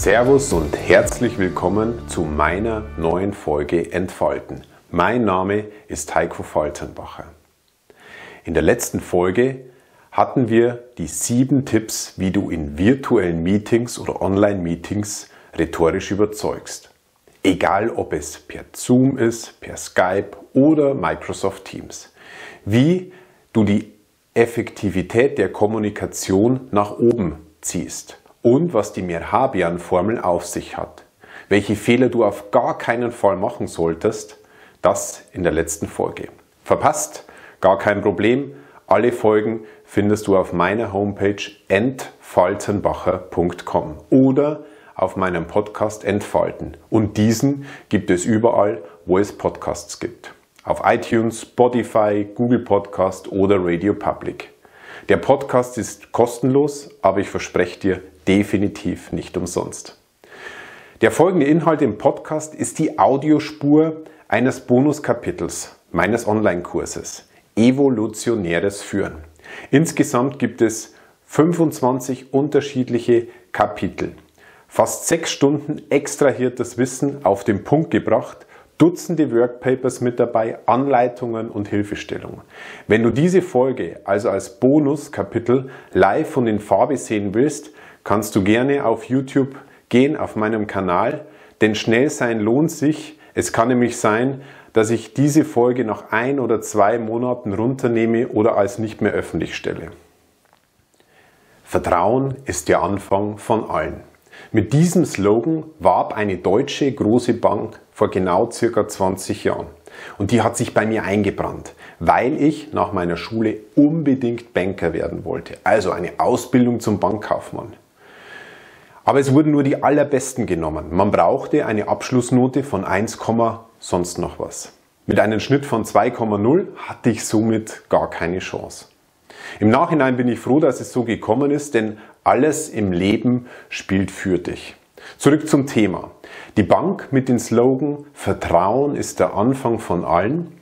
Servus und herzlich willkommen zu meiner neuen Folge Entfalten. Mein Name ist Heiko Faltenbacher. In der letzten Folge hatten wir die sieben Tipps, wie du in virtuellen Meetings oder Online-Meetings rhetorisch überzeugst. Egal ob es per Zoom ist, per Skype oder Microsoft Teams. Wie du die Effektivität der Kommunikation nach oben ziehst und was die Merhabian-Formel auf sich hat. Welche Fehler du auf gar keinen Fall machen solltest, das in der letzten Folge. Verpasst? Gar kein Problem. Alle Folgen findest du auf meiner Homepage entfaltenbacher.com oder auf meinem Podcast Entfalten. Und diesen gibt es überall, wo es Podcasts gibt. Auf iTunes, Spotify, Google Podcast oder Radio Public. Der Podcast ist kostenlos, aber ich verspreche dir definitiv nicht umsonst. Der folgende Inhalt im Podcast ist die Audiospur eines Bonuskapitels meines Online-Kurses Evolutionäres Führen. Insgesamt gibt es 25 unterschiedliche Kapitel. Fast sechs Stunden extrahiertes Wissen auf den Punkt gebracht, Dutzende Workpapers mit dabei, Anleitungen und Hilfestellungen. Wenn du diese Folge also als Bonuskapitel live und in Farbe sehen willst, kannst du gerne auf YouTube gehen, auf meinem Kanal, denn schnell sein lohnt sich. Es kann nämlich sein, dass ich diese Folge nach ein oder zwei Monaten runternehme oder als nicht mehr öffentlich stelle. Vertrauen ist der Anfang von allen. Mit diesem Slogan warb eine deutsche große Bank vor genau circa 20 Jahren. Und die hat sich bei mir eingebrannt, weil ich nach meiner Schule unbedingt Banker werden wollte. Also eine Ausbildung zum Bankkaufmann. Aber es wurden nur die allerbesten genommen. Man brauchte eine Abschlussnote von 1, sonst noch was. Mit einem Schnitt von 2,0 hatte ich somit gar keine Chance. Im Nachhinein bin ich froh, dass es so gekommen ist, denn alles im Leben spielt für dich. Zurück zum Thema. Die Bank mit dem Slogan Vertrauen ist der Anfang von allen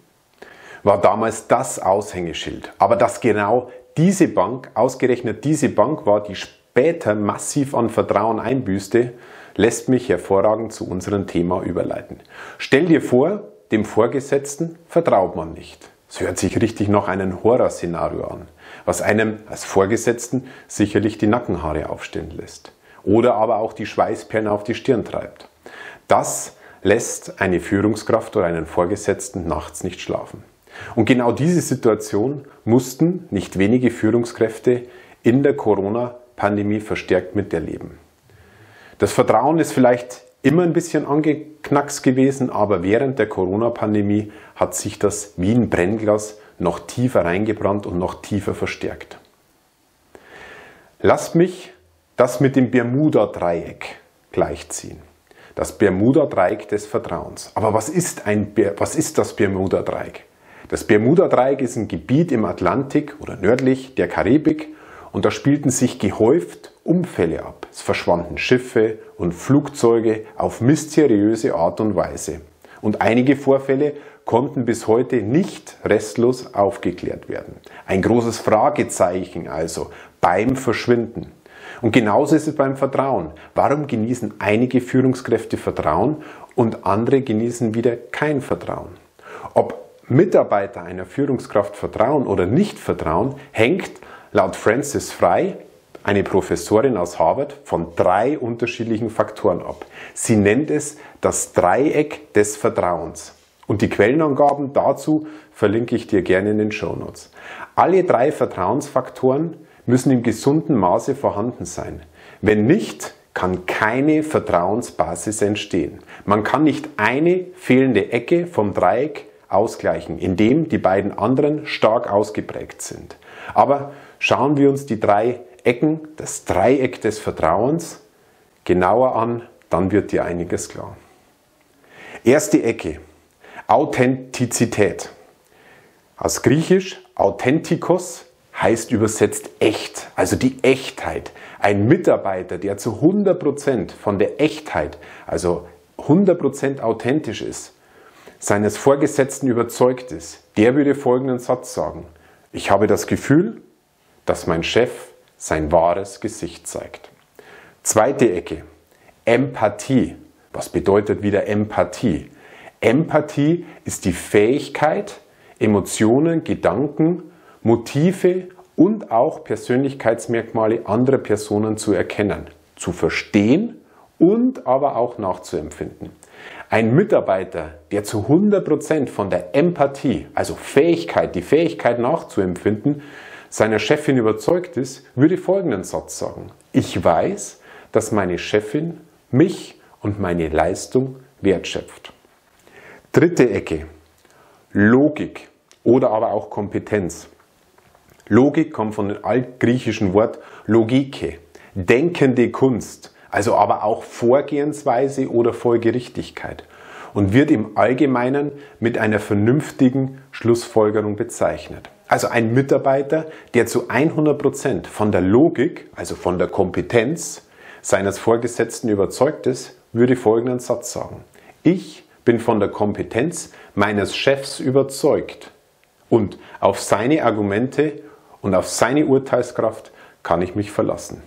war damals das Aushängeschild. Aber dass genau diese Bank, ausgerechnet diese Bank war, die später massiv an Vertrauen einbüßte, lässt mich hervorragend zu unserem Thema überleiten. Stell dir vor, dem Vorgesetzten vertraut man nicht. Es hört sich richtig nach einem Horrorszenario an, was einem als Vorgesetzten sicherlich die Nackenhaare aufstellen lässt oder aber auch die Schweißperlen auf die Stirn treibt. Das lässt eine Führungskraft oder einen Vorgesetzten nachts nicht schlafen. Und genau diese Situation mussten nicht wenige Führungskräfte in der Corona-Pandemie verstärkt miterleben. Das Vertrauen ist vielleicht immer ein bisschen angeknackst gewesen, aber während der Corona-Pandemie hat sich das wie ein Brennglas noch tiefer reingebrannt und noch tiefer verstärkt. Lasst mich das mit dem Bermuda-Dreieck gleichziehen. Das Bermuda-Dreieck des Vertrauens. Aber was ist, ein, was ist das Bermuda-Dreieck? Das Bermuda-Dreieck ist ein Gebiet im Atlantik oder nördlich der Karibik und da spielten sich gehäuft Unfälle ab. Es verschwanden Schiffe und Flugzeuge auf mysteriöse Art und Weise. Und einige Vorfälle konnten bis heute nicht restlos aufgeklärt werden. Ein großes Fragezeichen also beim Verschwinden. Und genauso ist es beim Vertrauen. Warum genießen einige Führungskräfte Vertrauen und andere genießen wieder kein Vertrauen? Ob Mitarbeiter einer Führungskraft vertrauen oder nicht vertrauen, hängt laut Francis Fry, eine Professorin aus Harvard, von drei unterschiedlichen Faktoren ab. Sie nennt es das Dreieck des Vertrauens. Und die Quellenangaben dazu verlinke ich dir gerne in den Show Notes. Alle drei Vertrauensfaktoren müssen im gesunden Maße vorhanden sein. Wenn nicht, kann keine Vertrauensbasis entstehen. Man kann nicht eine fehlende Ecke vom Dreieck ausgleichen, indem die beiden anderen stark ausgeprägt sind. Aber schauen wir uns die drei Ecken, das Dreieck des Vertrauens, genauer an, dann wird dir einiges klar. Erste Ecke, Authentizität. Aus Griechisch Authentikos heißt übersetzt echt, also die Echtheit. Ein Mitarbeiter, der zu 100% von der Echtheit, also 100% authentisch ist, seines Vorgesetzten überzeugt ist, der würde folgenden Satz sagen. Ich habe das Gefühl, dass mein Chef sein wahres Gesicht zeigt. Zweite Ecke. Empathie. Was bedeutet wieder Empathie? Empathie ist die Fähigkeit, Emotionen, Gedanken, Motive und auch Persönlichkeitsmerkmale anderer Personen zu erkennen, zu verstehen und aber auch nachzuempfinden. Ein Mitarbeiter, der zu 100% von der Empathie, also Fähigkeit, die Fähigkeit nachzuempfinden, seiner Chefin überzeugt ist, würde folgenden Satz sagen. Ich weiß, dass meine Chefin mich und meine Leistung wertschätzt. Dritte Ecke. Logik oder aber auch Kompetenz. Logik kommt von dem altgriechischen Wort logike, denkende Kunst, also aber auch Vorgehensweise oder Folgerichtigkeit und wird im Allgemeinen mit einer vernünftigen Schlussfolgerung bezeichnet. Also ein Mitarbeiter, der zu 100 Prozent von der Logik, also von der Kompetenz seines Vorgesetzten überzeugt ist, würde folgenden Satz sagen. Ich bin von der Kompetenz meines Chefs überzeugt und auf seine Argumente und auf seine Urteilskraft kann ich mich verlassen.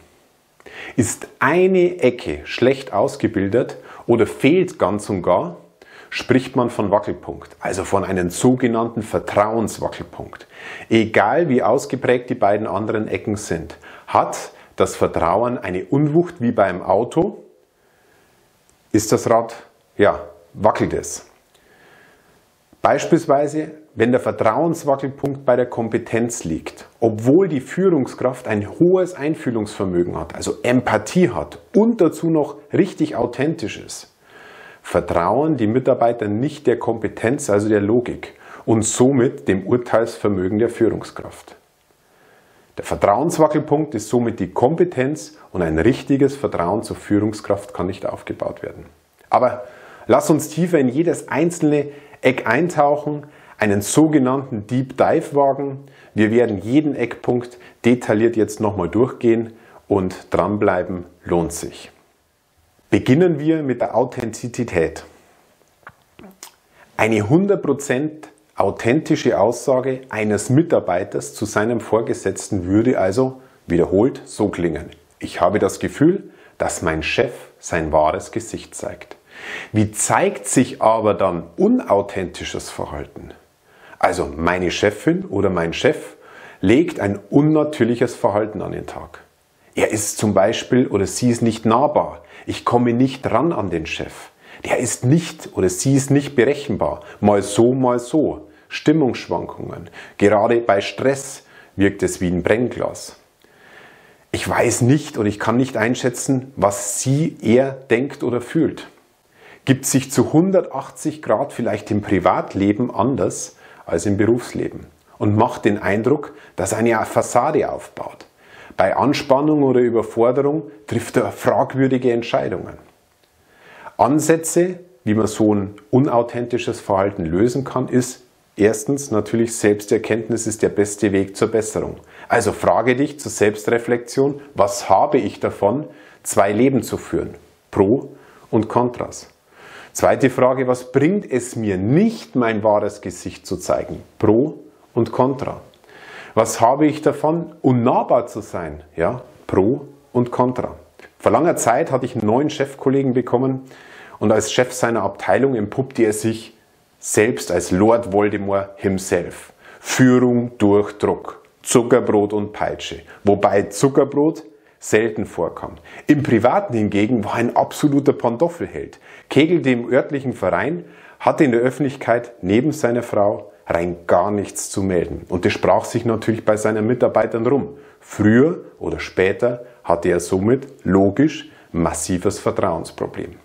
Ist eine Ecke schlecht ausgebildet oder fehlt ganz und gar, spricht man von Wackelpunkt, also von einem sogenannten Vertrauenswackelpunkt. Egal wie ausgeprägt die beiden anderen Ecken sind, hat das Vertrauen eine Unwucht wie beim Auto, ist das Rad, ja, wackelt es. Beispielsweise, wenn der Vertrauenswackelpunkt bei der Kompetenz liegt, obwohl die Führungskraft ein hohes Einfühlungsvermögen hat, also Empathie hat und dazu noch richtig authentisch ist, vertrauen die Mitarbeiter nicht der Kompetenz, also der Logik und somit dem Urteilsvermögen der Führungskraft. Der Vertrauenswackelpunkt ist somit die Kompetenz und ein richtiges Vertrauen zur Führungskraft kann nicht aufgebaut werden. Aber lass uns tiefer in jedes einzelne Eck eintauchen, einen sogenannten Deep Dive wagen. Wir werden jeden Eckpunkt detailliert jetzt nochmal durchgehen und dranbleiben lohnt sich. Beginnen wir mit der Authentizität. Eine 100% authentische Aussage eines Mitarbeiters zu seinem Vorgesetzten würde also wiederholt so klingen. Ich habe das Gefühl, dass mein Chef sein wahres Gesicht zeigt. Wie zeigt sich aber dann unauthentisches Verhalten? Also meine Chefin oder mein Chef legt ein unnatürliches Verhalten an den Tag. Er ist zum Beispiel oder sie ist nicht nahbar. Ich komme nicht ran an den Chef. Der ist nicht oder sie ist nicht berechenbar. Mal so, mal so. Stimmungsschwankungen. Gerade bei Stress wirkt es wie ein Brennglas. Ich weiß nicht oder ich kann nicht einschätzen, was sie, er denkt oder fühlt gibt sich zu 180 Grad vielleicht im Privatleben anders als im Berufsleben und macht den Eindruck, dass eine Fassade aufbaut. Bei Anspannung oder Überforderung trifft er fragwürdige Entscheidungen. Ansätze, wie man so ein unauthentisches Verhalten lösen kann, ist erstens natürlich Selbsterkenntnis ist der beste Weg zur Besserung. Also frage dich zur Selbstreflexion, was habe ich davon, zwei Leben zu führen? Pro und Kontras. Zweite Frage, was bringt es mir nicht, mein wahres Gesicht zu zeigen? Pro und Contra. Was habe ich davon, unnahbar zu sein? Ja, Pro und Contra. Vor langer Zeit hatte ich einen neuen Chefkollegen bekommen und als Chef seiner Abteilung empuppte er sich selbst als Lord Voldemort himself. Führung durch Druck, Zuckerbrot und Peitsche. Wobei Zuckerbrot selten vorkam. Im Privaten hingegen war ein absoluter Pantoffelheld. kegelte im örtlichen Verein, hatte in der Öffentlichkeit neben seiner Frau rein gar nichts zu melden. Und das sprach sich natürlich bei seinen Mitarbeitern rum. Früher oder später hatte er somit logisch massives Vertrauensproblem.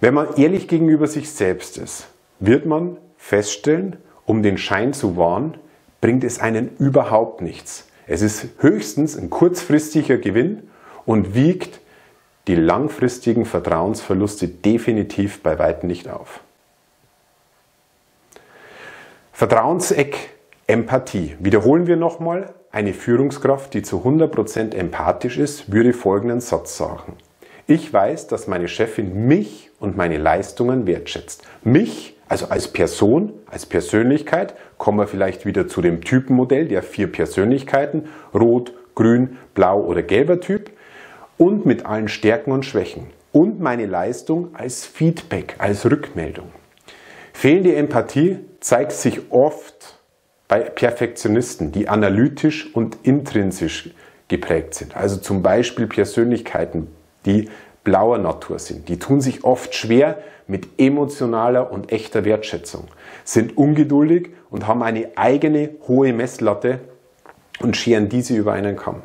Wenn man ehrlich gegenüber sich selbst ist, wird man feststellen, um den Schein zu wahren, bringt es einen überhaupt nichts. Es ist höchstens ein kurzfristiger Gewinn und wiegt die langfristigen Vertrauensverluste definitiv bei weitem nicht auf. Vertrauenseck Empathie. Wiederholen wir nochmal. Eine Führungskraft, die zu 100% empathisch ist, würde folgenden Satz sagen. Ich weiß, dass meine Chefin mich und meine Leistungen wertschätzt. Mich also als Person, als Persönlichkeit, kommen wir vielleicht wieder zu dem Typenmodell der vier Persönlichkeiten, rot, grün, blau oder gelber Typ und mit allen Stärken und Schwächen. und meine Leistung als Feedback, als Rückmeldung. Fehlende Empathie zeigt sich oft bei Perfektionisten, die analytisch und intrinsisch geprägt sind. Also zum Beispiel Persönlichkeiten, die blauer Natur sind. Die tun sich oft schwer mit emotionaler und echter Wertschätzung, sind ungeduldig und haben eine eigene hohe Messlatte und scheren diese über einen Kamm.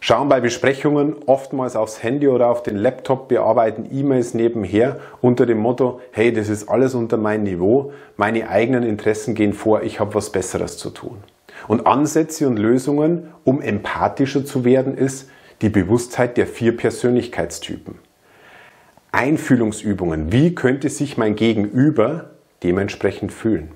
Schauen bei Besprechungen oftmals aufs Handy oder auf den Laptop, bearbeiten E-Mails nebenher unter dem Motto, hey, das ist alles unter mein Niveau, meine eigenen Interessen gehen vor, ich habe was Besseres zu tun. Und Ansätze und Lösungen, um empathischer zu werden, ist die Bewusstheit der vier Persönlichkeitstypen. Einfühlungsübungen, wie könnte sich mein Gegenüber dementsprechend fühlen?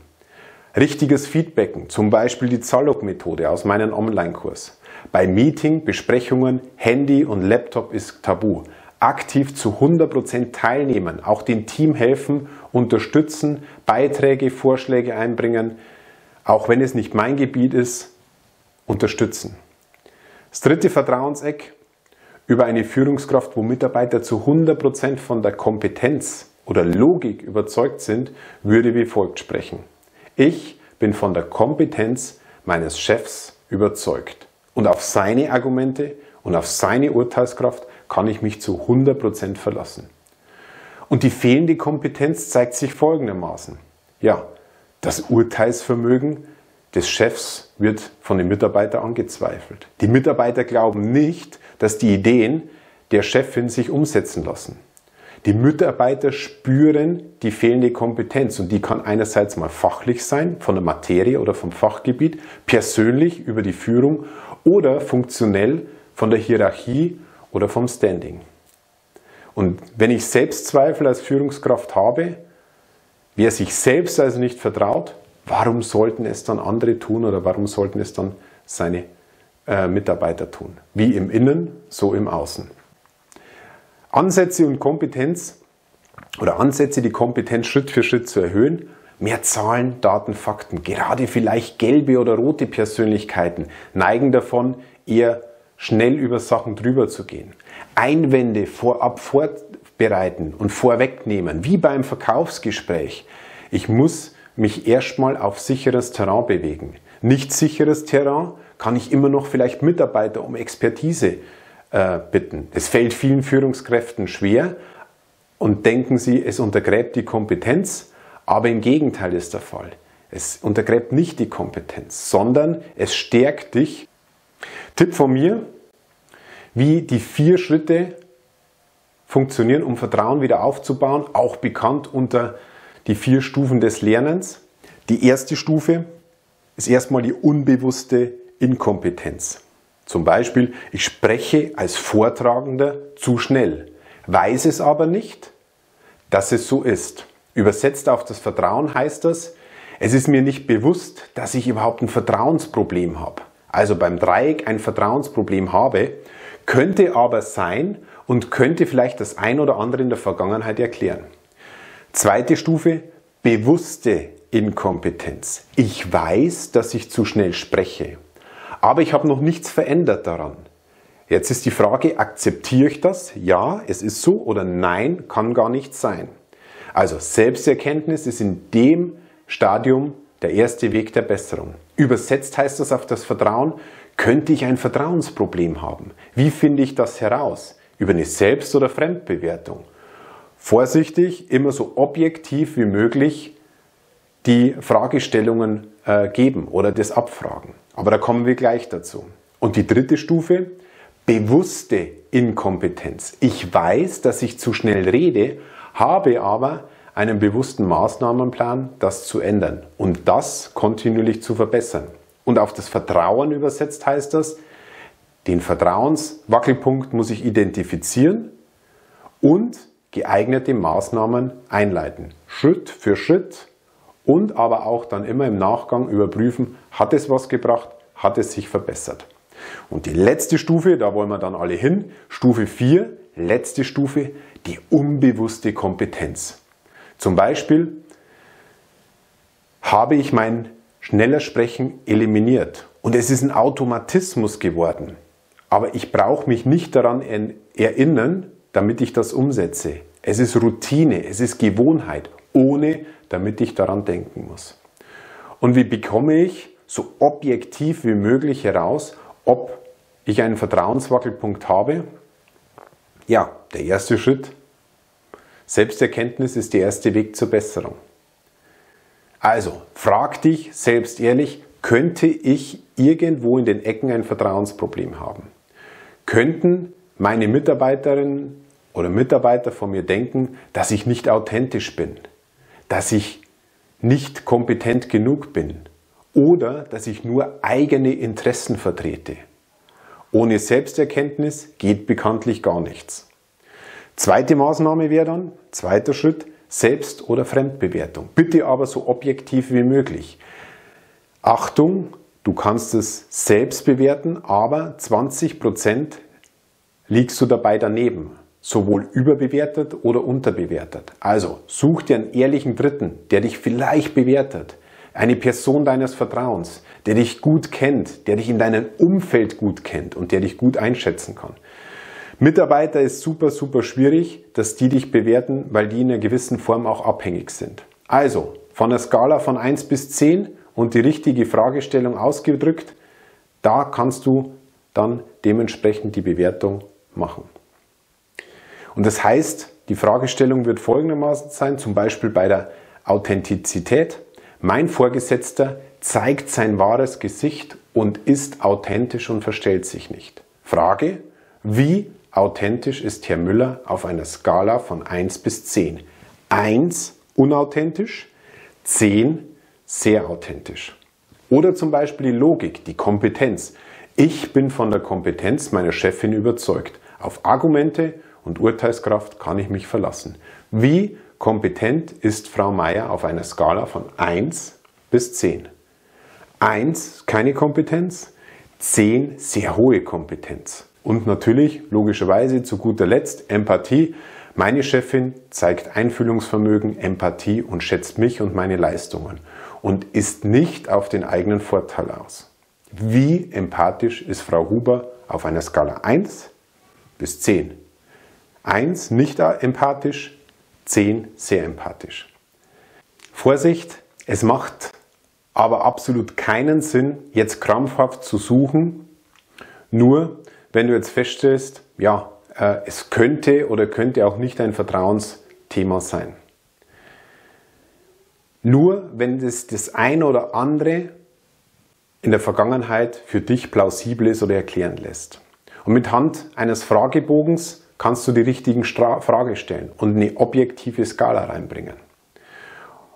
Richtiges Feedbacken, zum Beispiel die Zalog-Methode aus meinem Online-Kurs. Bei Meeting, Besprechungen, Handy und Laptop ist tabu. Aktiv zu 100% teilnehmen, auch dem Team helfen, unterstützen, Beiträge, Vorschläge einbringen, auch wenn es nicht mein Gebiet ist, unterstützen. Das dritte Vertrauenseck über eine Führungskraft, wo Mitarbeiter zu 100% von der Kompetenz oder Logik überzeugt sind, würde wie folgt sprechen. Ich bin von der Kompetenz meines Chefs überzeugt. Und auf seine Argumente und auf seine Urteilskraft kann ich mich zu 100% verlassen. Und die fehlende Kompetenz zeigt sich folgendermaßen. Ja, das Urteilsvermögen des Chefs wird von den Mitarbeitern angezweifelt. Die Mitarbeiter glauben nicht, dass die Ideen der Chefin sich umsetzen lassen. Die Mitarbeiter spüren die fehlende Kompetenz und die kann einerseits mal fachlich sein, von der Materie oder vom Fachgebiet, persönlich über die Führung oder funktionell von der Hierarchie oder vom Standing. Und wenn ich Selbstzweifel als Führungskraft habe, wer sich selbst also nicht vertraut, warum sollten es dann andere tun oder warum sollten es dann seine äh, Mitarbeiter tun? Wie im Innen, so im Außen. Ansätze und Kompetenz oder Ansätze, die Kompetenz Schritt für Schritt zu erhöhen. Mehr Zahlen, Daten, Fakten. Gerade vielleicht gelbe oder rote Persönlichkeiten neigen davon, eher schnell über Sachen drüber zu gehen. Einwände vorab vorbereiten und vorwegnehmen, wie beim Verkaufsgespräch. Ich muss mich erstmal auf sicheres Terrain bewegen. Nicht sicheres Terrain kann ich immer noch vielleicht Mitarbeiter um Expertise äh, bitten. Es fällt vielen Führungskräften schwer und denken sie, es untergräbt die Kompetenz, aber im Gegenteil ist der Fall. Es untergräbt nicht die Kompetenz, sondern es stärkt dich. Tipp von mir, wie die vier Schritte funktionieren, um Vertrauen wieder aufzubauen, auch bekannt unter die vier Stufen des Lernens. Die erste Stufe ist erstmal die unbewusste Inkompetenz. Zum Beispiel, ich spreche als Vortragender zu schnell, weiß es aber nicht, dass es so ist. Übersetzt auf das Vertrauen heißt das, es ist mir nicht bewusst, dass ich überhaupt ein Vertrauensproblem habe. Also beim Dreieck ein Vertrauensproblem habe, könnte aber sein und könnte vielleicht das ein oder andere in der Vergangenheit erklären. Zweite Stufe, bewusste Inkompetenz. Ich weiß, dass ich zu schnell spreche aber ich habe noch nichts verändert daran. Jetzt ist die Frage, akzeptiere ich das? Ja, es ist so oder nein, kann gar nicht sein. Also Selbsterkenntnis ist in dem Stadium der erste Weg der Besserung. Übersetzt heißt das auf das Vertrauen, könnte ich ein Vertrauensproblem haben? Wie finde ich das heraus? Über eine Selbst- oder Fremdbewertung. Vorsichtig, immer so objektiv wie möglich die Fragestellungen äh, geben oder das abfragen. Aber da kommen wir gleich dazu. Und die dritte Stufe, bewusste Inkompetenz. Ich weiß, dass ich zu schnell rede, habe aber einen bewussten Maßnahmenplan, das zu ändern und das kontinuierlich zu verbessern. Und auf das Vertrauen übersetzt heißt das, den Vertrauenswackelpunkt muss ich identifizieren und geeignete Maßnahmen einleiten. Schritt für Schritt und aber auch dann immer im Nachgang überprüfen, hat es was gebracht, hat es sich verbessert. Und die letzte Stufe, da wollen wir dann alle hin, Stufe 4, letzte Stufe, die unbewusste Kompetenz. Zum Beispiel habe ich mein schneller Sprechen eliminiert und es ist ein Automatismus geworden. Aber ich brauche mich nicht daran erinnern, damit ich das umsetze. Es ist Routine, es ist Gewohnheit, ohne damit ich daran denken muss. Und wie bekomme ich so objektiv wie möglich heraus, ob ich einen Vertrauenswackelpunkt habe? Ja, der erste Schritt. Selbsterkenntnis ist der erste Weg zur Besserung. Also, frag dich selbst ehrlich, könnte ich irgendwo in den Ecken ein Vertrauensproblem haben? Könnten meine Mitarbeiterinnen oder Mitarbeiter von mir denken, dass ich nicht authentisch bin, dass ich nicht kompetent genug bin oder dass ich nur eigene Interessen vertrete. Ohne Selbsterkenntnis geht bekanntlich gar nichts. Zweite Maßnahme wäre dann, zweiter Schritt, Selbst- oder Fremdbewertung. Bitte aber so objektiv wie möglich. Achtung, du kannst es selbst bewerten, aber 20% liegst du dabei daneben sowohl überbewertet oder unterbewertet. Also such dir einen ehrlichen Dritten, der dich vielleicht bewertet. Eine Person deines Vertrauens, der dich gut kennt, der dich in deinem Umfeld gut kennt und der dich gut einschätzen kann. Mitarbeiter ist super, super schwierig, dass die dich bewerten, weil die in einer gewissen Form auch abhängig sind. Also, von der Skala von 1 bis 10 und die richtige Fragestellung ausgedrückt, da kannst du dann dementsprechend die Bewertung machen. Und das heißt, die Fragestellung wird folgendermaßen sein, zum Beispiel bei der Authentizität. Mein Vorgesetzter zeigt sein wahres Gesicht und ist authentisch und verstellt sich nicht. Frage, wie authentisch ist Herr Müller auf einer Skala von 1 bis 10? 1 unauthentisch, 10 sehr authentisch. Oder zum Beispiel die Logik, die Kompetenz. Ich bin von der Kompetenz meiner Chefin überzeugt. Auf Argumente und Urteilskraft kann ich mich verlassen. Wie kompetent ist Frau Meier auf einer Skala von 1 bis 10? 1 keine Kompetenz, 10 sehr hohe Kompetenz. Und natürlich, logischerweise, zu guter Letzt Empathie. Meine Chefin zeigt Einfühlungsvermögen, Empathie und schätzt mich und meine Leistungen und ist nicht auf den eigenen Vorteil aus. Wie empathisch ist Frau Huber auf einer Skala 1 bis 10? 1 nicht empathisch, 10 sehr empathisch. Vorsicht, es macht aber absolut keinen Sinn, jetzt krampfhaft zu suchen, nur wenn du jetzt feststellst, ja, äh, es könnte oder könnte auch nicht ein Vertrauensthema sein. Nur wenn das, das eine oder andere in der Vergangenheit für dich plausibel ist oder erklären lässt. Und mit Hand eines Fragebogens kannst du die richtigen Stra Frage stellen und eine objektive Skala reinbringen.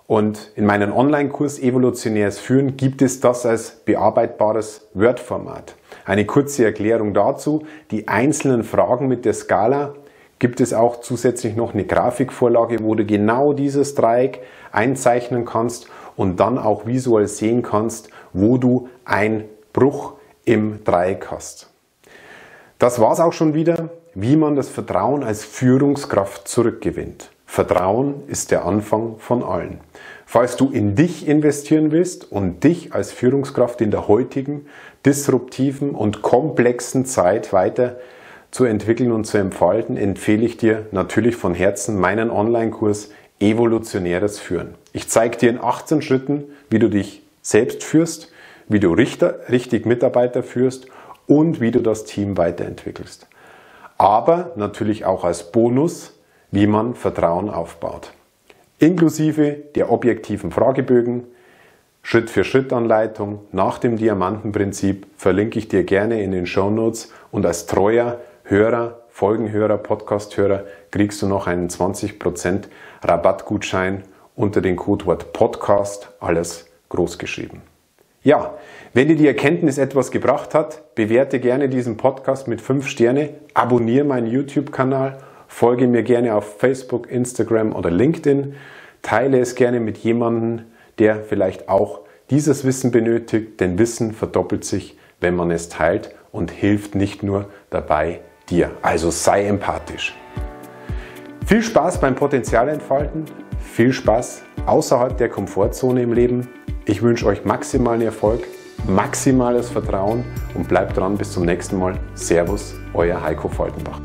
Und in meinem Online-Kurs Evolutionäres Führen gibt es das als bearbeitbares Word-Format. Eine kurze Erklärung dazu. Die einzelnen Fragen mit der Skala gibt es auch zusätzlich noch eine Grafikvorlage, wo du genau dieses Dreieck einzeichnen kannst und dann auch visuell sehen kannst, wo du einen Bruch im Dreieck hast. Das war's auch schon wieder wie man das Vertrauen als Führungskraft zurückgewinnt. Vertrauen ist der Anfang von allen. Falls du in dich investieren willst und dich als Führungskraft in der heutigen, disruptiven und komplexen Zeit weiter zu entwickeln und zu entfalten, empfehle ich dir natürlich von Herzen meinen Online-Kurs Evolutionäres Führen. Ich zeige dir in 18 Schritten, wie du dich selbst führst, wie du richtig Mitarbeiter führst und wie du das Team weiterentwickelst aber natürlich auch als Bonus, wie man Vertrauen aufbaut. Inklusive der objektiven Fragebögen, Schritt-für-Schritt-Anleitung nach dem Diamantenprinzip verlinke ich dir gerne in den Show Notes und als treuer Hörer, Folgenhörer, Podcasthörer kriegst du noch einen 20% Rabattgutschein unter dem Codewort Podcast, alles groß geschrieben. Ja, wenn dir die Erkenntnis etwas gebracht hat, bewerte gerne diesen Podcast mit 5 Sterne, abonniere meinen YouTube-Kanal, folge mir gerne auf Facebook, Instagram oder LinkedIn, teile es gerne mit jemandem, der vielleicht auch dieses Wissen benötigt, denn Wissen verdoppelt sich, wenn man es teilt und hilft nicht nur dabei dir. Also sei empathisch. Viel Spaß beim Potenzialentfalten, viel Spaß außerhalb der Komfortzone im Leben ich wünsche euch maximalen Erfolg, maximales Vertrauen und bleibt dran bis zum nächsten Mal. Servus, euer Heiko Faltenbach.